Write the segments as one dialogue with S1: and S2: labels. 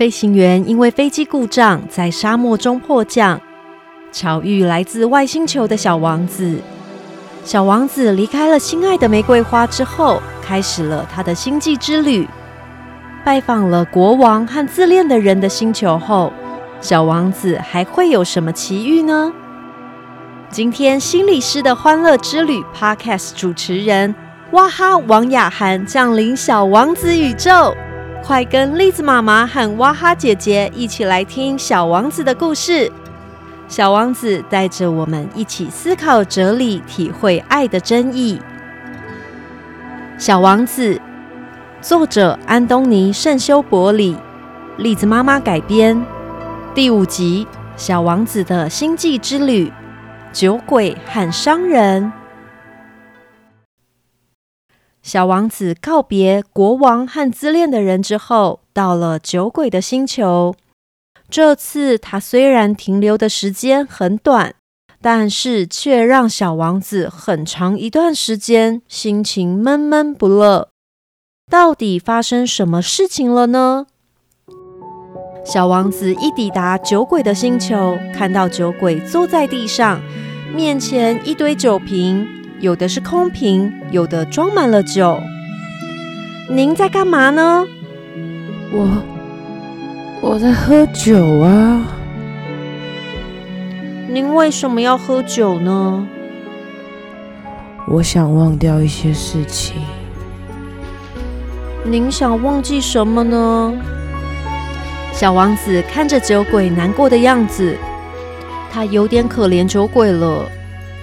S1: 飞行员因为飞机故障在沙漠中迫降，巧遇来自外星球的小王子。小王子离开了心爱的玫瑰花之后，开始了他的星际之旅。拜访了国王和自恋的人的星球后，小王子还会有什么奇遇呢？今天心理师的欢乐之旅 Podcast 主持人哇哈王雅涵降临小王子宇宙。快跟栗子妈妈和哇哈姐姐一起来听小王子的故事。小王子带着我们一起思考哲理，体会爱的真意。小王子，作者安东尼·圣修伯里，栗子妈妈改编。第五集：小王子的星际之旅，酒鬼和商人。小王子告别国王和自恋的人之后，到了酒鬼的星球。这次他虽然停留的时间很短，但是却让小王子很长一段时间心情闷闷不乐。到底发生什么事情了呢？小王子一抵达酒鬼的星球，看到酒鬼坐在地上，面前一堆酒瓶。有的是空瓶，有的装满了酒。您在干嘛呢？
S2: 我我在喝酒啊。
S1: 您为什么要喝酒呢？
S2: 我想忘掉一些事情。
S1: 您想忘记什么呢？小王子看着酒鬼难过的样子，他有点可怜酒鬼了。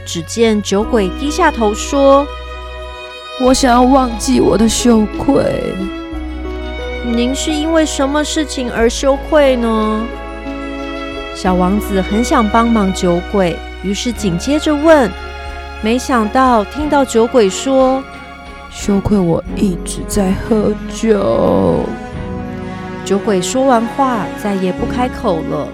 S1: 只见酒鬼低下头说：“
S2: 我想要忘记我的羞愧。
S1: 您是因为什么事情而羞愧呢？”小王子很想帮忙酒鬼，于是紧接着问。没想到听到酒鬼说：“
S2: 羞愧，我一直在喝酒。”
S1: 酒鬼说完话，再也不开口了。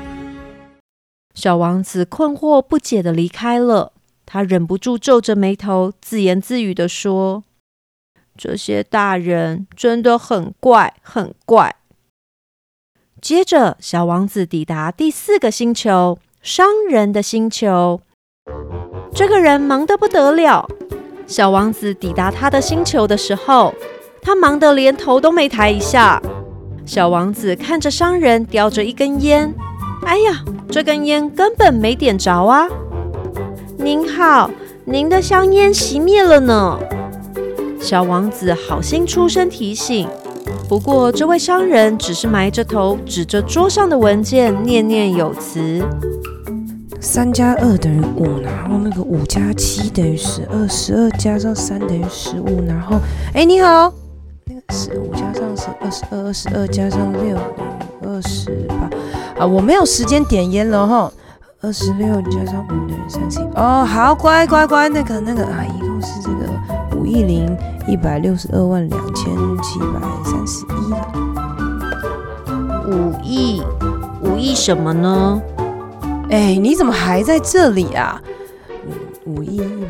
S1: 小王子困惑不解的离开了。他忍不住皱着眉头，自言自语的说：“这些大人真的很怪，很怪。”接着，小王子抵达第四个星球——商人的星球。这个人忙得不得了。小王子抵达他的星球的时候，他忙得连头都没抬一下。小王子看着商人叼着一根烟，哎呀，这根烟根本没点着啊！您好，您的香烟熄灭了呢。小王子好心出声提醒，不过这位商人只是埋着头，指着桌上的文件，念念有词：
S2: 三加二等于五，然后那个五加七等于十二，十二加上三等于十五，然后，哎，你好，那个十五加上是二十二，二十二加上六等于二十八。啊，我没有时间点烟了哈。二十六加上五等于三十一哦，好乖乖乖，那个那个啊，一共是这个五亿零一百六十二万两千七百三十一。
S1: 五亿五亿什么呢？
S2: 哎，你怎么还在这里啊？五亿一百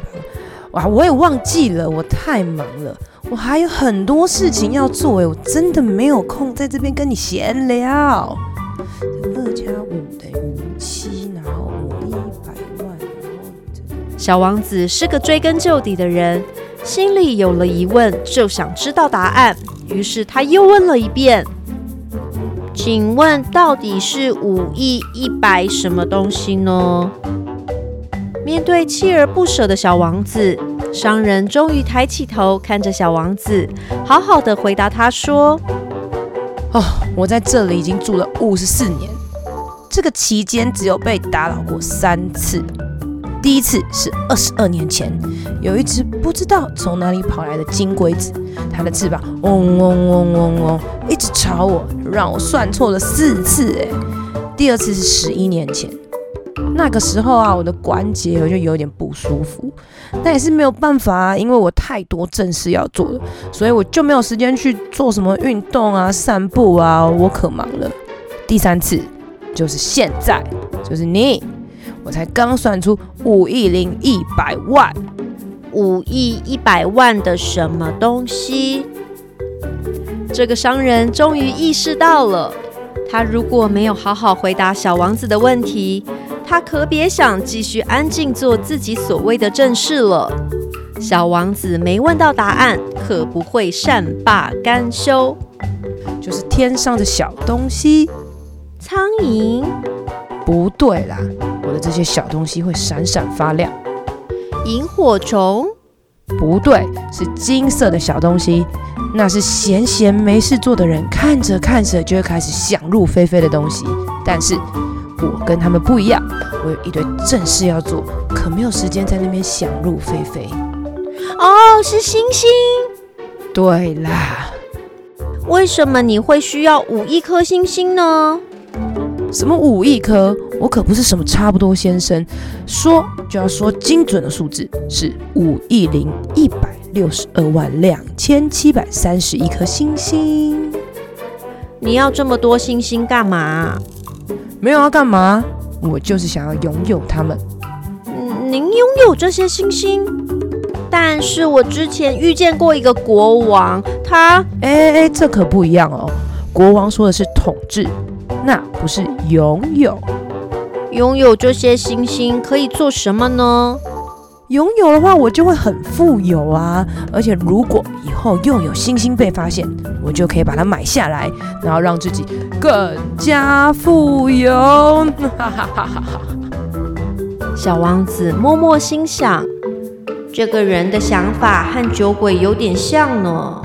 S2: 哇，我也忘记了，我太忙了，我还有很多事情要做哎，我真的没有空在这边跟你闲聊。二加五等于七。
S1: 小王子是个追根究底的人，心里有了疑问，就想知道答案。于是他又问了一遍：“请问到底是五亿一百什么东西呢？”面对锲而不舍的小王子，商人终于抬起头看着小王子，好好的回答他说：“
S2: 哦，我在这里已经住了五十四年，这个期间只有被打扰过三次。”第一次是二十二年前，有一只不知道从哪里跑来的金龟子，它的翅膀嗡嗡嗡嗡嗡，一直吵我，让我算错了四次。哎，第二次是十一年前，那个时候啊，我的关节我就有点不舒服，但也是没有办法啊，因为我太多正事要做了，所以我就没有时间去做什么运动啊、散步啊，我可忙了。第三次就是现在，就是你。我才刚算出五亿零一百万，
S1: 五亿一百万的什么东西？这个商人终于意识到了，他如果没有好好回答小王子的问题，他可别想继续安静做自己所谓的正事了。小王子没问到答案，可不会善罢甘休。
S2: 就是天上的小东西，
S1: 苍蝇？
S2: 不对啦，这些小东西会闪闪发亮。
S1: 萤火虫？
S2: 不对，是金色的小东西。那是闲闲没事做的人看着看着就会开始想入非非的东西。但是我跟他们不一样，我有一堆正事要做，可没有时间在那边想入非非。
S1: 哦，是星星。
S2: 对啦，
S1: 为什么你会需要五亿颗星星呢？
S2: 什么五亿颗？我可不是什么差不多先生，说就要说精准的数字，是五亿零一百六十二万两千七百三十一颗星星。
S1: 你要这么多星星干嘛？
S2: 没有要干嘛，我就是想要拥有它们。
S1: 您拥有这些星星？但是我之前遇见过一个国王，他……
S2: 哎哎哎，这可不一样哦。国王说的是统治，那不是拥有。
S1: 拥有这些星星可以做什么呢？
S2: 拥有的话，我就会很富有啊！而且如果以后又有星星被发现，我就可以把它买下来，然后让自己更加富有。哈哈哈哈哈！
S1: 小王子默默心想。这个人的想法和酒鬼有点像呢。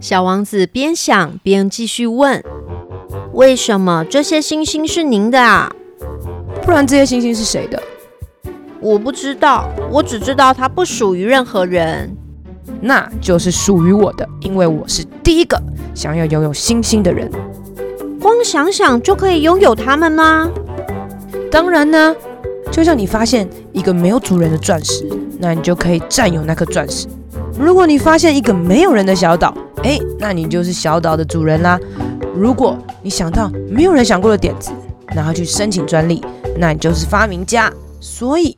S1: 小王子边想边继续问：“为什么这些星星是您的啊？
S2: 不然这些星星是谁的？”
S1: 我不知道，我只知道它不属于任何人。
S2: 那就是属于我的，因为我是第一个想要拥有星星的人。
S1: 光想想就可以拥有它们吗？
S2: 当然呢。就像你发现一个没有主人的钻石，那你就可以占有那颗钻石。如果你发现一个没有人的小岛，哎，那你就是小岛的主人啦。如果你想到没有人想过的点子，然后去申请专利，那你就是发明家。所以，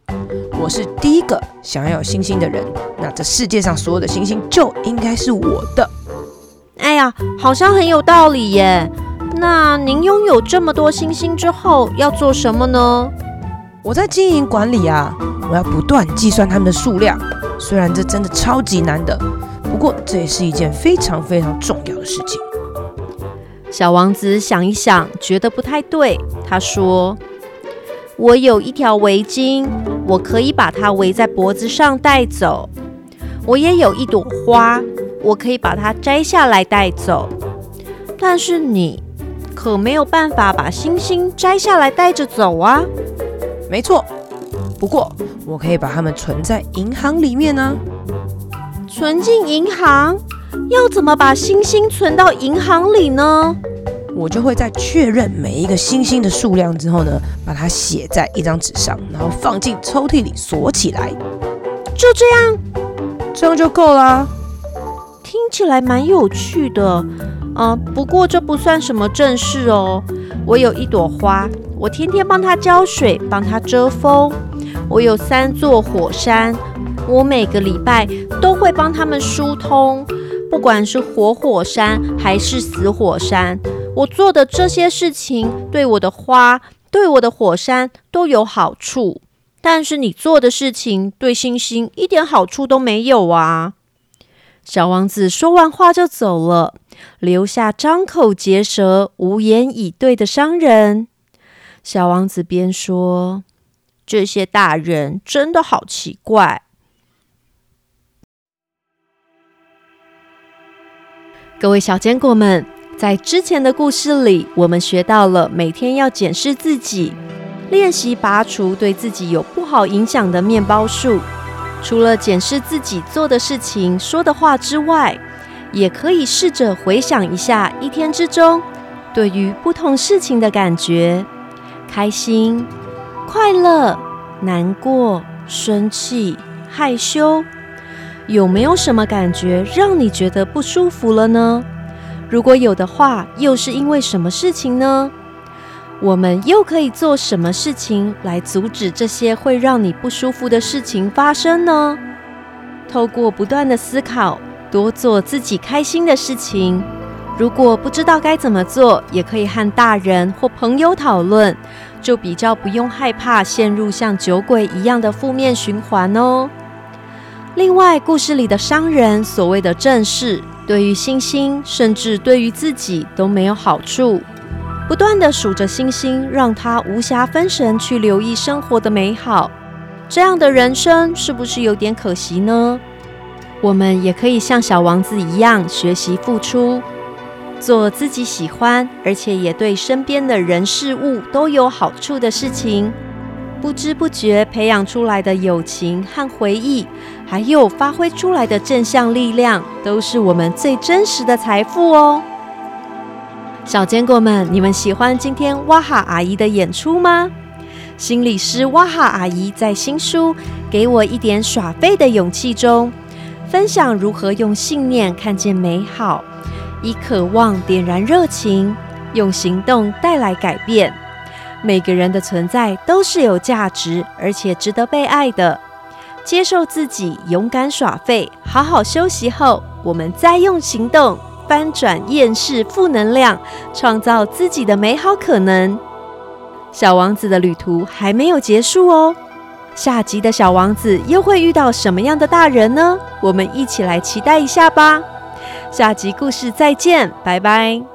S2: 我是第一个想要有星星的人。那这世界上所有的星星就应该是我的。
S1: 哎呀，好像很有道理耶。那您拥有这么多星星之后要做什么呢？
S2: 我在经营管理啊，我要不断计算它们的数量。虽然这真的超级难的，不过这也是一件非常非常重要的事情。
S1: 小王子想一想，觉得不太对。他说：“我有一条围巾，我可以把它围在脖子上带走。我也有一朵花，我可以把它摘下来带走。但是你可没有办法把星星摘下来带着走啊。”
S2: 没错，不过我可以把它们存在银行里面呢。
S1: 存进银行？要怎么把星星存到银行里呢？
S2: 我就会在确认每一个星星的数量之后呢，把它写在一张纸上，然后放进抽屉里锁起来。
S1: 就这样，
S2: 这样就够了。
S1: 听起来蛮有趣的，嗯，不过这不算什么正事哦。我有一朵花。我天天帮它浇水，帮它遮风。我有三座火山，我每个礼拜都会帮它们疏通。不管是活火山还是死火山，我做的这些事情对我的花、对我的火山都有好处。但是你做的事情对星星一点好处都没有啊！小王子说完话就走了，留下张口结舌、无言以对的商人。小王子边说：“这些大人真的好奇怪。”各位小坚果们，在之前的故事里，我们学到了每天要检视自己，练习拔除对自己有不好影响的面包树。除了检视自己做的事情、说的话之外，也可以试着回想一下一天之中对于不同事情的感觉。开心、快乐、难过、生气、害羞，有没有什么感觉让你觉得不舒服了呢？如果有的话，又是因为什么事情呢？我们又可以做什么事情来阻止这些会让你不舒服的事情发生呢？透过不断的思考，多做自己开心的事情，如果不知道该怎么做，也可以和大人或朋友讨论，就比较不用害怕陷入像酒鬼一样的负面循环哦。另外，故事里的商人所谓的正事，对于星星，甚至对于自己都没有好处。不断的数着星星，让他无暇分神去留意生活的美好。这样的人生是不是有点可惜呢？我们也可以像小王子一样，学习付出，做自己喜欢，而且也对身边的人事物都有好处的事情。不知不觉培养出来的友情和回忆，还有发挥出来的正向力量，都是我们最真实的财富哦。小坚果们，你们喜欢今天哇哈阿姨的演出吗？心理师哇哈阿姨在新书《给我一点耍废的勇气》中，分享如何用信念看见美好，以渴望点燃热情，用行动带来改变。每个人的存在都是有价值，而且值得被爱的。接受自己，勇敢耍废，好好休息后，我们再用行动翻转厌世负能量，创造自己的美好可能。小王子的旅途还没有结束哦，下集的小王子又会遇到什么样的大人呢？我们一起来期待一下吧。下集故事再见，拜拜。